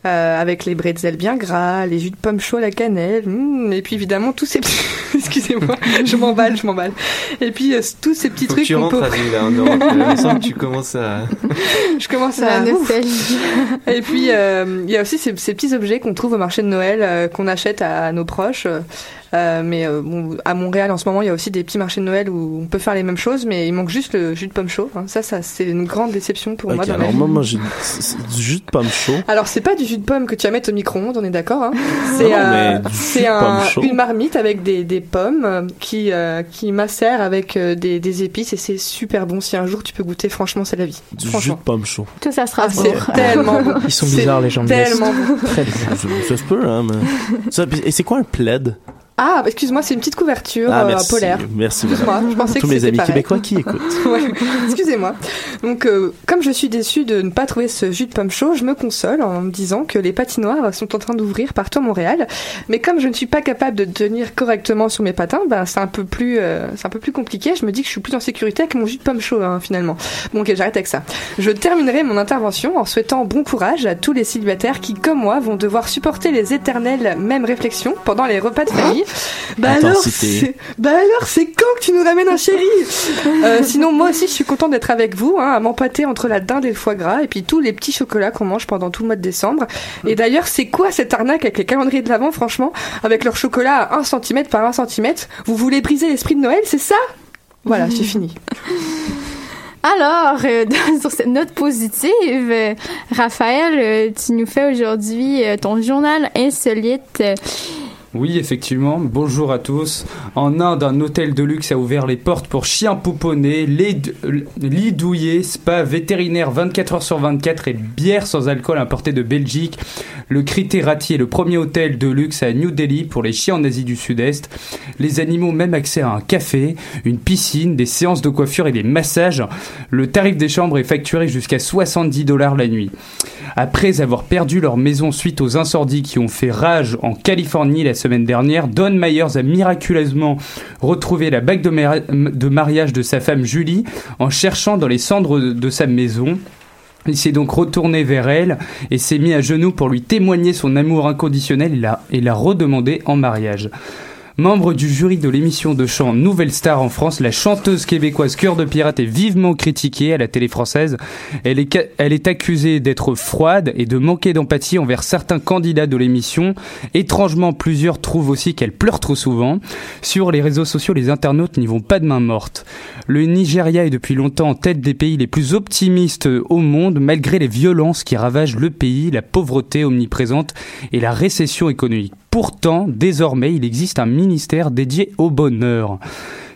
Euh, avec les bretzels bien gras, les jus de pommes chauds à la cannelle, mm, et puis évidemment tous ces petits... (laughs) Excusez-moi, je m'emballe, je m'emballe. Et puis euh, tous ces petits Faut que trucs tu qu'on rentres peut... à là, en Europe. Il me semble que tu commences à... je commence La à... nostalgie. Et puis, euh, il y a aussi ces, ces petits objets qu'on trouve au marché de Noël, euh, qu'on achète à, à nos proches. Euh, mais euh, bon, à Montréal, en ce moment, il y a aussi des petits marchés de Noël où on peut faire les mêmes choses, mais il manque juste le jus de pomme chaud. hein. Ça, ça c'est une grande déception pour moi dans alors moi, moi j'ai du jus de pomme chaud. Alors, c'est pas du jus de pomme que tu vas mettre au micro-ondes, on est d'accord hein C'est Non, mais euh, du jus c'est de un- pomme chaud. une marmite avec des, des pommes euh, qui, euh, qui macèrent avec des, des épices et c'est super bon. Si un jour tu peux goûter, franchement, c'est la vie. Du jus de pomme chaud. Tout ça sera Ah, c'est (laughs) tellement bon. Ils sont bizarres, les gens de. Tellement bon. Très. Ça, se peut, hein, mais... Et c'est quoi un plaid? Ah, excuse-moi, c'est une petite couverture Ah, euh, merci. polaire. Merci, Excuse-moi, madame. je pensais Tous que mes amis pareil. québécois qui (laughs) écoutent. Ouais, excusez-moi. Donc, euh, comme je suis déçue de ne pas trouver ce jus de pomme chaud, je me console en me disant que les patinoires sont en train d'ouvrir partout à Montréal. Mais comme je ne suis pas capable de tenir correctement sur mes patins, ben c'est un peu plus, euh, c'est un peu plus compliqué. Je me dis que je suis plus en sécurité avec mon jus de pomme chaud hein, finalement. Bon, ok, j'arrête avec ça. Je terminerai mon intervention en souhaitant bon courage à tous les célibataires qui, comme moi, vont devoir supporter les éternelles mêmes réflexions pendant les repas de famille. Bah alors, Intensité. bah alors, c'est quand que tu nous ramènes un chéri? Euh, Sinon, moi aussi, je suis contente d'être avec vous, hein, à m'empâter entre la dinde et le foie gras, et puis tous les petits chocolats qu'on mange pendant tout le mois de décembre. Et d'ailleurs, c'est quoi cette arnaque avec les calendriers de l'Avent, franchement? Avec leur chocolat à 1 cm par 1 cm Vous voulez briser l'esprit de Noël, c'est ça? Voilà, c'est fini. (laughs) Alors, euh, dans- sur cette note positive, euh, Raphaël, euh, tu nous fais aujourd'hui euh, ton journal insolite. Oui, effectivement. Bonjour à tous. En Inde, un hôtel de luxe a ouvert les portes pour chiens pouponnés, euh, lit douillet, spa vétérinaire 24 heures sur 24 et bière sans alcool importée de Belgique. Le Criterati est le premier hôtel de luxe à New Delhi pour les chiens en Asie du Sud-Est. Les animaux ont même accès à un café, une piscine, des séances de coiffure et des massages. Le tarif des chambres est facturé jusqu'à 70 dollars la nuit. Après avoir perdu leur maison suite aux incendies qui ont fait rage en Californie la semaine dernière, Don Myers a miraculeusement retrouvé la bague de, mari- de mariage de sa femme Julie en cherchant dans les cendres de, sa maison. Il s'est donc retourné vers elle et s'est mis à genoux pour lui témoigner son amour inconditionnel et l'a, et l'a en mariage. Membre du jury de l'émission de chant Nouvelle Star en France, la chanteuse québécoise Cœur de Pirate est vivement critiquée à la télé française. Elle est, ca- elle est accusée d'être froide et de manquer d'empathie envers certains candidats de l'émission. Étrangement, plusieurs trouvent aussi qu'elle pleure trop souvent. Sur les réseaux sociaux, les internautes n'y vont pas de main morte. Le Nigeria est depuis longtemps en tête des pays les plus optimistes au monde, malgré les violences qui ravagent le pays, la pauvreté omniprésente et la récession économique. Pourtant, désormais, il existe un ministère dédié au bonheur.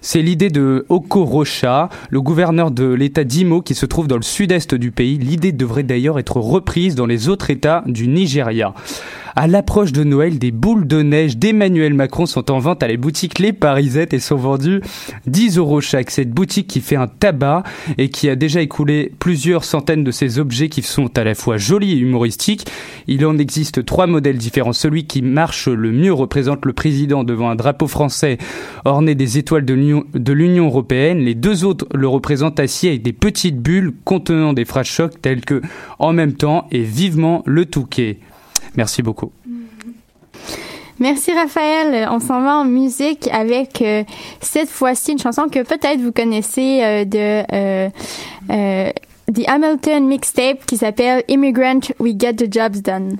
C'est l'idée de Oko Rocha, le gouverneur de l'état d'Imo qui se trouve dans le sud-est du pays. L'idée devrait d'ailleurs être reprise dans les autres états du Nigeria. À l'approche de Noël, des boules de neige d'Emmanuel Macron sont en vente à les boutiques Les Parisettes et sont vendues 10 euros chaque. Cette boutique qui fait un tabac et qui a déjà écoulé plusieurs centaines de ces objets qui sont à la fois jolis et humoristiques. Il en existe trois modèles différents. Celui qui marche le mieux représente le président devant un drapeau français orné des étoiles de l'Union européenne. Les deux autres le représentent assis avec des petites bulles contenant des phrases chocs telles que en même temps et vivement le Touquet. Merci beaucoup. Merci Raphaël. On s'en va en musique avec euh, cette fois-ci une chanson que peut-être vous connaissez euh, de euh, The Hamilton Mixtape qui s'appelle Immigrant We Get the Jobs Done.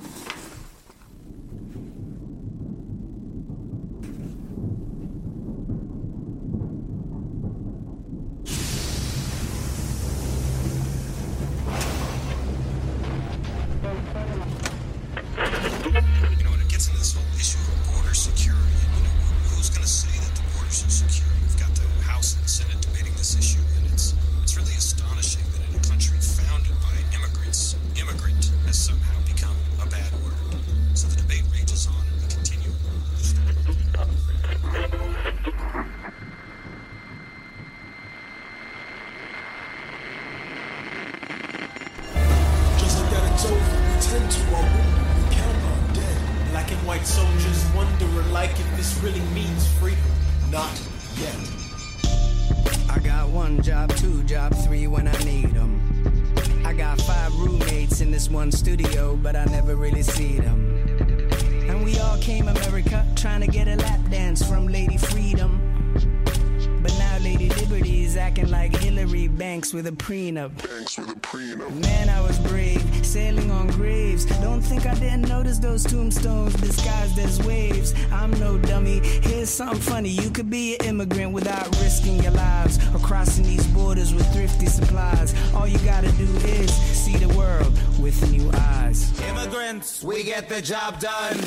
With a prenup. Man, I was brave, sailing on graves. Don't think I didn't notice those tombstones disguised as waves. I'm no dummy. Here's something funny. You could be an immigrant without risking your lives or crossing these borders with thrifty supplies. All you gotta do is see the world with new eyes. Immigrants, we get the job done.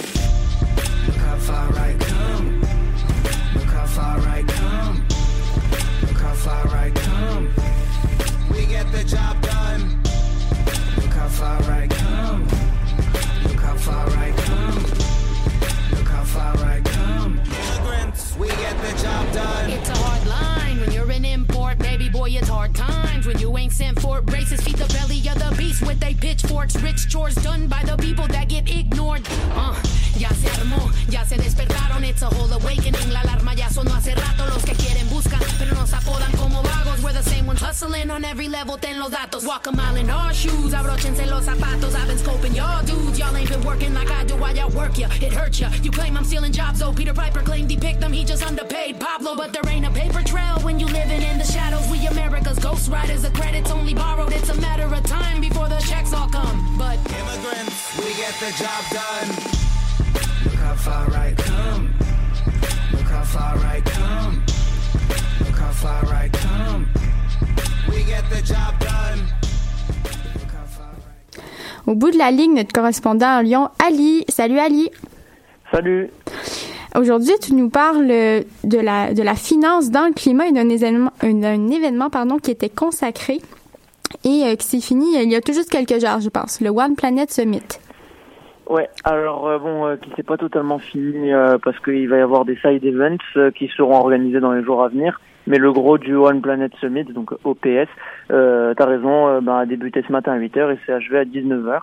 Look how far I come. Look how far I come. Look how far I come we get the job done. Look how far I come. Look how far I come. Look how far I come. Immigrants, we get the job done. It's a hard line when you're an import, baby boy. It's hard times when you ain't sent for races. Feed the belly of the beast with they pitchforks. Rich chores done by the people that get ignored. Uh, ya se armó, ya se despertaron. It's a whole awakening. La alarma ya sonó hace rato. Los que quieren buscan, pero nos apodan como vagos. We're the same ones hustling on every level. Ten los datos. Walk a mile in our shoes. Abrochense los zapatos. I've been scoping y'all dudes. Y'all ain't been working like I do while y'all work ya. It hurts ya. You claim I'm stealing jobs. Oh, Peter Piper claimed he picked them. He just underpaid Pablo. But there ain't a paper trail when you living in the shadows. We America's ghost riders. The credits only borrowed. It's a matter of time before the checks all come. But immigrants, we get the job done. Look how far I come. Look how far I come. Look how far I come. We get the job done. Au bout de la ligne, notre correspondant à Lyon, Ali. Salut Ali. Salut. Aujourd'hui, tu nous parles de la, de la finance dans le climat et d'un événement, un, événement pardon, qui était consacré et euh, qui s'est fini il y a tout juste quelques jours, je pense, le One Planet Summit. Ouais, alors euh, bon, euh, qui s'est pas totalement fini parce qu'il va y avoir des side events qui seront organisés dans les jours à venir. Mais le gros du One Planet Summit, donc OPS, euh, t'as raison, ben, a débuté ce matin à 8h et s'est achevé à 19h.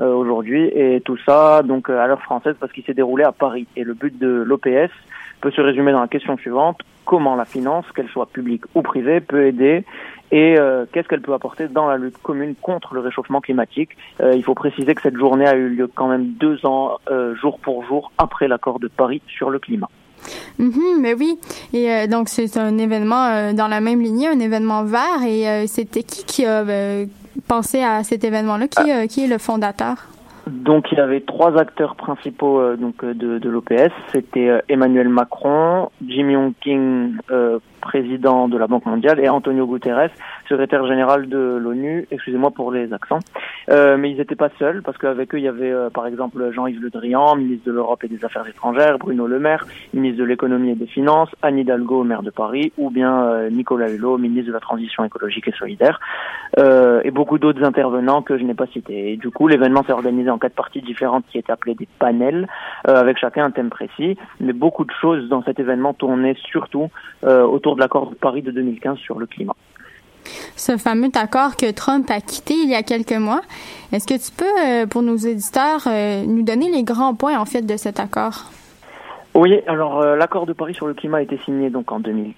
Euh, aujourd'hui et tout ça donc à l'heure française parce qu'il s'est déroulé à Paris. Et le but de l'OPS peut se résumer dans la question suivante comment la finance, qu'elle soit publique ou privée, peut aider et euh, qu'est-ce qu'elle peut apporter dans la lutte commune contre le réchauffement climatique? Euh, il faut préciser que cette journée a eu lieu quand même deux ans, jour pour jour, après l'accord de Paris sur le climat. Mm mais oui. Et donc c'est un événement dans la même lignée, un événement vert. Et c'était qui qui a penser à cet événement-là? Qui, ah. euh, qui est le fondateur? Donc il y avait trois acteurs principaux euh, donc euh, de, de l'OPS. C'était Emmanuel Macron, Jim Yong Kim, président de la Banque mondiale, et Antonio Guterres, secrétaire général de l'ONU. Excusez-moi pour les accents. Euh, mais ils n'étaient pas seuls, parce qu'avec eux, il y avait euh, par exemple Jean-Yves Le Drian, ministre de l'Europe et des Affaires étrangères, Bruno Le Maire, ministre de l'économie et des finances, Anne Hidalgo, maire de Paris, ou bien euh, Nicolas Hulot, ministre de la transition écologique et solidaire, et beaucoup d'autres intervenants que je n'ai pas cités. Et du coup, l'événement s'est organisé en quatre parties différentes qui étaient appelées des panels, euh, avec chacun un thème précis. Mais beaucoup de choses dans cet événement tournaient surtout euh, autour de l'accord de Paris de 2015 sur le climat. Ce fameux accord que Trump a quitté il y a quelques mois, est-ce que tu peux, euh, pour nos éditeurs, nous donner les grands points en fait de cet accord? Oui, alors euh, l'accord de Paris sur le climat a été signé donc en 2015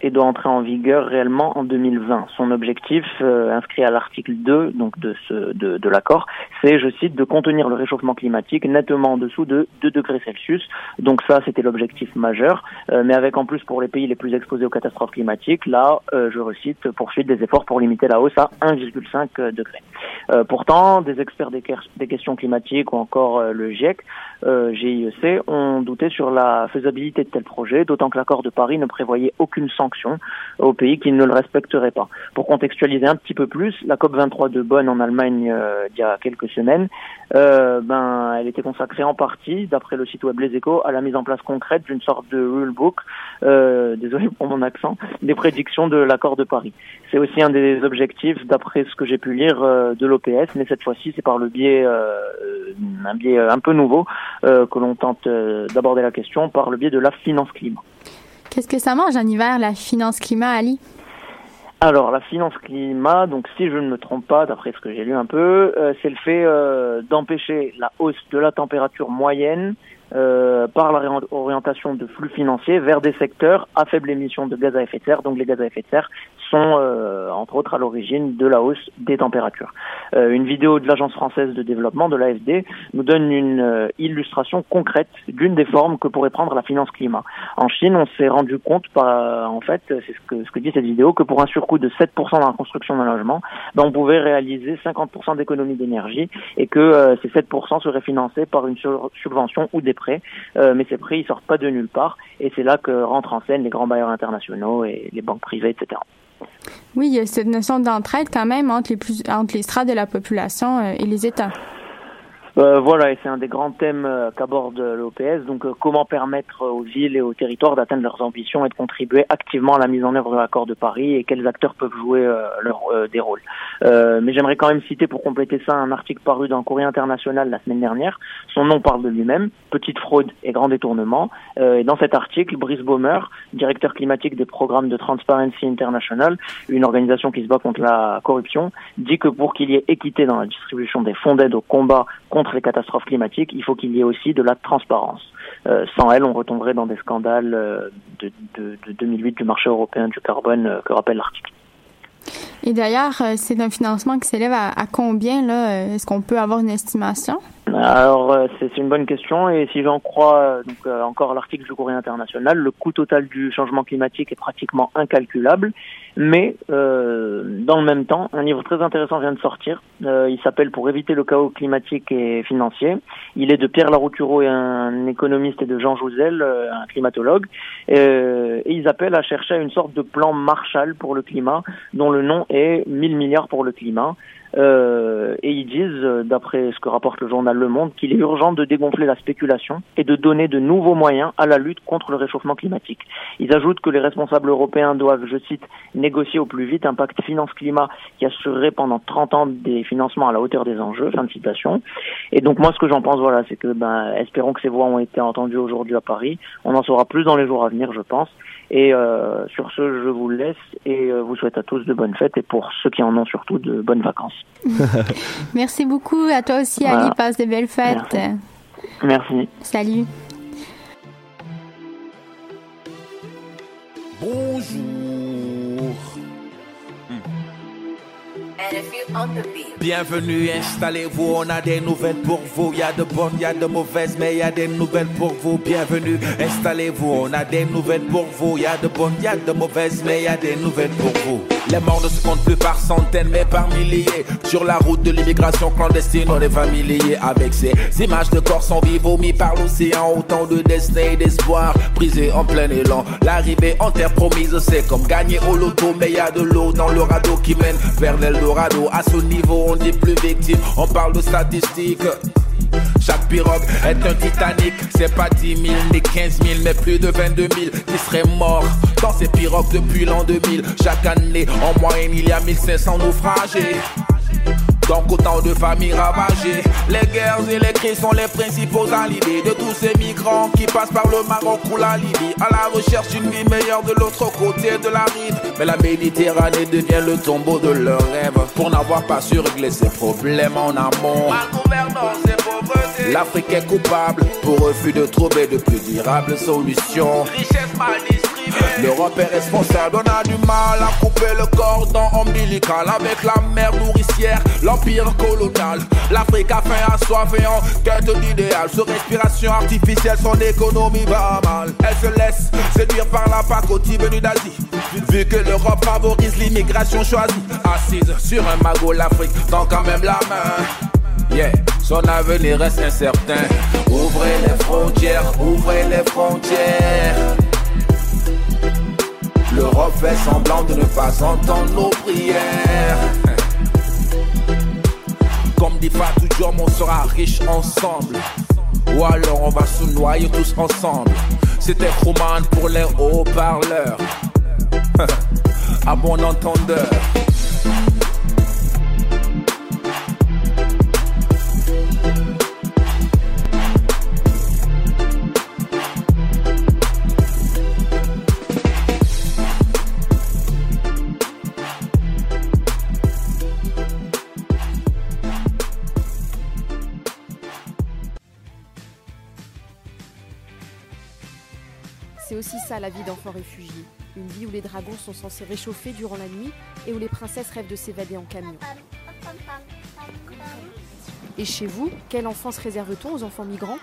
et doit entrer en vigueur réellement en 2020. Son objectif, euh, inscrit à l'article 2 donc de ce de, de l'accord, c'est, je cite, de contenir le réchauffement climatique nettement en dessous de 2 degrés Celsius. Donc ça, c'était l'objectif majeur, euh, mais avec en plus pour les pays les plus exposés aux catastrophes climatiques, là, je recite, poursuite des efforts pour limiter la hausse à 1,5 degrés. pourtant, des experts des, des, questions climatiques ou encore le GIEC, GIEC ont douté sur la faisabilité de tel projet, d'autant que l'accord de Paris ne prévoyait aucune sanction aux pays qui ne le respecteraient pas. Pour contextualiser un petit peu plus, la COP 23 de Bonn en Allemagne euh, il y a quelques semaines, euh, ben, elle était consacrée en partie, d'après le site web Les Échos, à la mise en place concrète d'une sorte de rule book, euh, désolé pour mon accent, des prédictions de l'accord de Paris. C'est aussi un des objectifs, d'après ce que j'ai pu lire, de l'OPS, mais cette fois-ci c'est par le biais, un biais un peu nouveau, que l'on tente d'aborder la question par le biais de la finance climat. Qu'est-ce que ça mange en hiver, la finance climat, Ali? Alors, la finance climat, donc si je ne me trompe pas, d'après ce que j'ai lu un peu, euh, c'est le fait euh, d'empêcher la hausse de la température moyenne euh, par la réorientation de flux financiers vers des secteurs à faible émission de gaz à effet de serre. Donc les gaz à effet de serre sont euh, entre autres à l'origine de la hausse des températures. Euh, une vidéo de l'Agence française de développement, de l'AFD, nous donne une euh, illustration concrète d'une des formes que pourrait prendre la finance climat. En Chine, on s'est rendu compte, par, en fait, c'est ce que, ce que dit cette vidéo, que pour un surcoût de 7% dans la construction d'un logement, ben, on pouvait réaliser 50% d'économie d'énergie et que ces 7% seraient financés par une subvention ou des prêts. mais ces prêts, ils sortent pas de nulle part et c'est là que rentrent en scène les grands bailleurs internationaux et les banques privées, etc. Oui, il y a cette notion d'entraide quand même entre les, plus, entre les strates de la population euh, et les États. Euh, voilà, et c'est un des grands thèmes euh, qu'aborde l'OPS. Donc, euh, comment permettre aux villes et aux territoires d'atteindre leurs ambitions et de contribuer activement à la mise en œuvre de l'accord de Paris et quels acteurs peuvent jouer leur, des rôles. mais j'aimerais quand même citer pour compléter ça un article paru dans Courrier International la semaine dernière. Son nom parle de lui-même, Petite fraude et grand détournement. et dans cet article, Brice Baumer, directeur climatique des programmes de Transparency International, une organisation qui se bat contre la corruption, dit que pour qu'il y ait équité dans la distribution des fonds d'aide au combat contre les catastrophes climatiques, il faut qu'il y ait aussi de la transparence. Euh, sans elle, on retomberait dans des scandales euh, de, de, de, 2008 du marché européen du carbone euh, que rappelle l'article. Et d'ailleurs, c'est un financement qui s'élève à, à, combien Est-ce qu'on peut avoir une estimation? Alors c'est une bonne question et si j'en crois donc encore l'article du Courrier international, le coût total du changement climatique est pratiquement incalculable mais euh, dans le même temps, un livre très intéressant vient de sortir. Euh, il s'appelle Pour éviter le chaos climatique et financier. Il est de Pierre Laroutureau un économiste et de Jean Jouzel, euh, un climatologue. Euh, et ils appellent à chercher une sorte de plan Marshall pour le climat, dont le nom est 1000 milliards pour le climat. Euh, et ils disent, euh, d'après ce que rapporte le journal Le Monde, qu'il est urgent de dégonfler la spéculation et de donner de nouveaux moyens à la lutte contre le réchauffement climatique. Ils ajoutent que les responsables européens doivent, je cite, négocier au plus vite un pacte finance-climat qui assurerait pendant 30 ans des financements à la hauteur des enjeux. Fin de citation. Et donc moi, ce que j'en pense, voilà, c'est que, ben, espérons que ces voix ont été entendues aujourd'hui à Paris. On en saura plus dans les jours à venir, je pense. Et euh, sur ce, je vous laisse et euh, vous souhaite à tous de bonnes fêtes et pour ceux qui en ont surtout de bonnes vacances. (laughs) Merci beaucoup à toi aussi, Ali. Passe de belles fêtes. Merci. Merci. Salut. Bonjour. Bienvenue, installez-vous, on a des nouvelles pour vous. Y a de bonnes, y a de mauvaises, mais y a des nouvelles pour vous. Bienvenue, installez-vous, on a des nouvelles pour vous. Y a de bonnes, y a de mauvaises, mais y a des nouvelles pour vous. Les morts ne se comptent plus par centaines, mais par milliers. Sur la route de l'immigration clandestine, on est familier avec ces images de corps sans vie vomis par l'océan. Autant de destin et d'espoir, brisés en plein élan. L'arrivée en terre promise, c'est comme gagner au loto, mais y a de l'eau dans le radeau qui mène vers l'Eldorado. À ce niveau, on dit plus victime, on parle de statistiques. Chaque pirogue est un Titanic, c'est pas 10 000 ni 15 000, mais plus de 22 000 qui seraient morts dans ces pirogues depuis l'an 2000. Chaque année, en moyenne, il y a 1500 naufragés. Donc autant de familles ravagées. Les guerres et les crises sont les principaux alibis de tous ces migrants qui passent par le Maroc ou la Libye à la recherche d'une vie meilleure de l'autre côté de la rive. Mais la Méditerranée devient le tombeau de leurs rêves pour n'avoir pas su régler ses problèmes en amont. L'Afrique est coupable pour refus de trouver de plus durables solutions. Richesse mal L'Europe est responsable, on a du mal à couper le cordon ombilical avec la mer nourricière, l'empire colonial. L'Afrique a faim, à soif et en quête d'idéal. Sous respiration artificielle, son économie va mal. Elle se laisse séduire par la pacotille venue d'Asie. Vu que l'Europe favorise l'immigration choisie, assise sur un magot, l'Afrique tend quand même la main. Yeah, son avenir reste incertain. Ouvrez les frontières, ouvrez les frontières. L'Europe fait semblant de ne pas entendre nos prières. Comme dit Fatou Diom, on sera riche ensemble. Ou alors on va se noyer tous ensemble. C'était Roman pour les haut-parleurs. (laughs) à bon entendeur. Ça la vie d'enfant réfugié. Une vie où les dragons sont censés réchauffer durant la nuit et où les princesses rêvent de s'évader en camion. Et chez vous, quelle enfance réserve-t-on aux enfants migrants?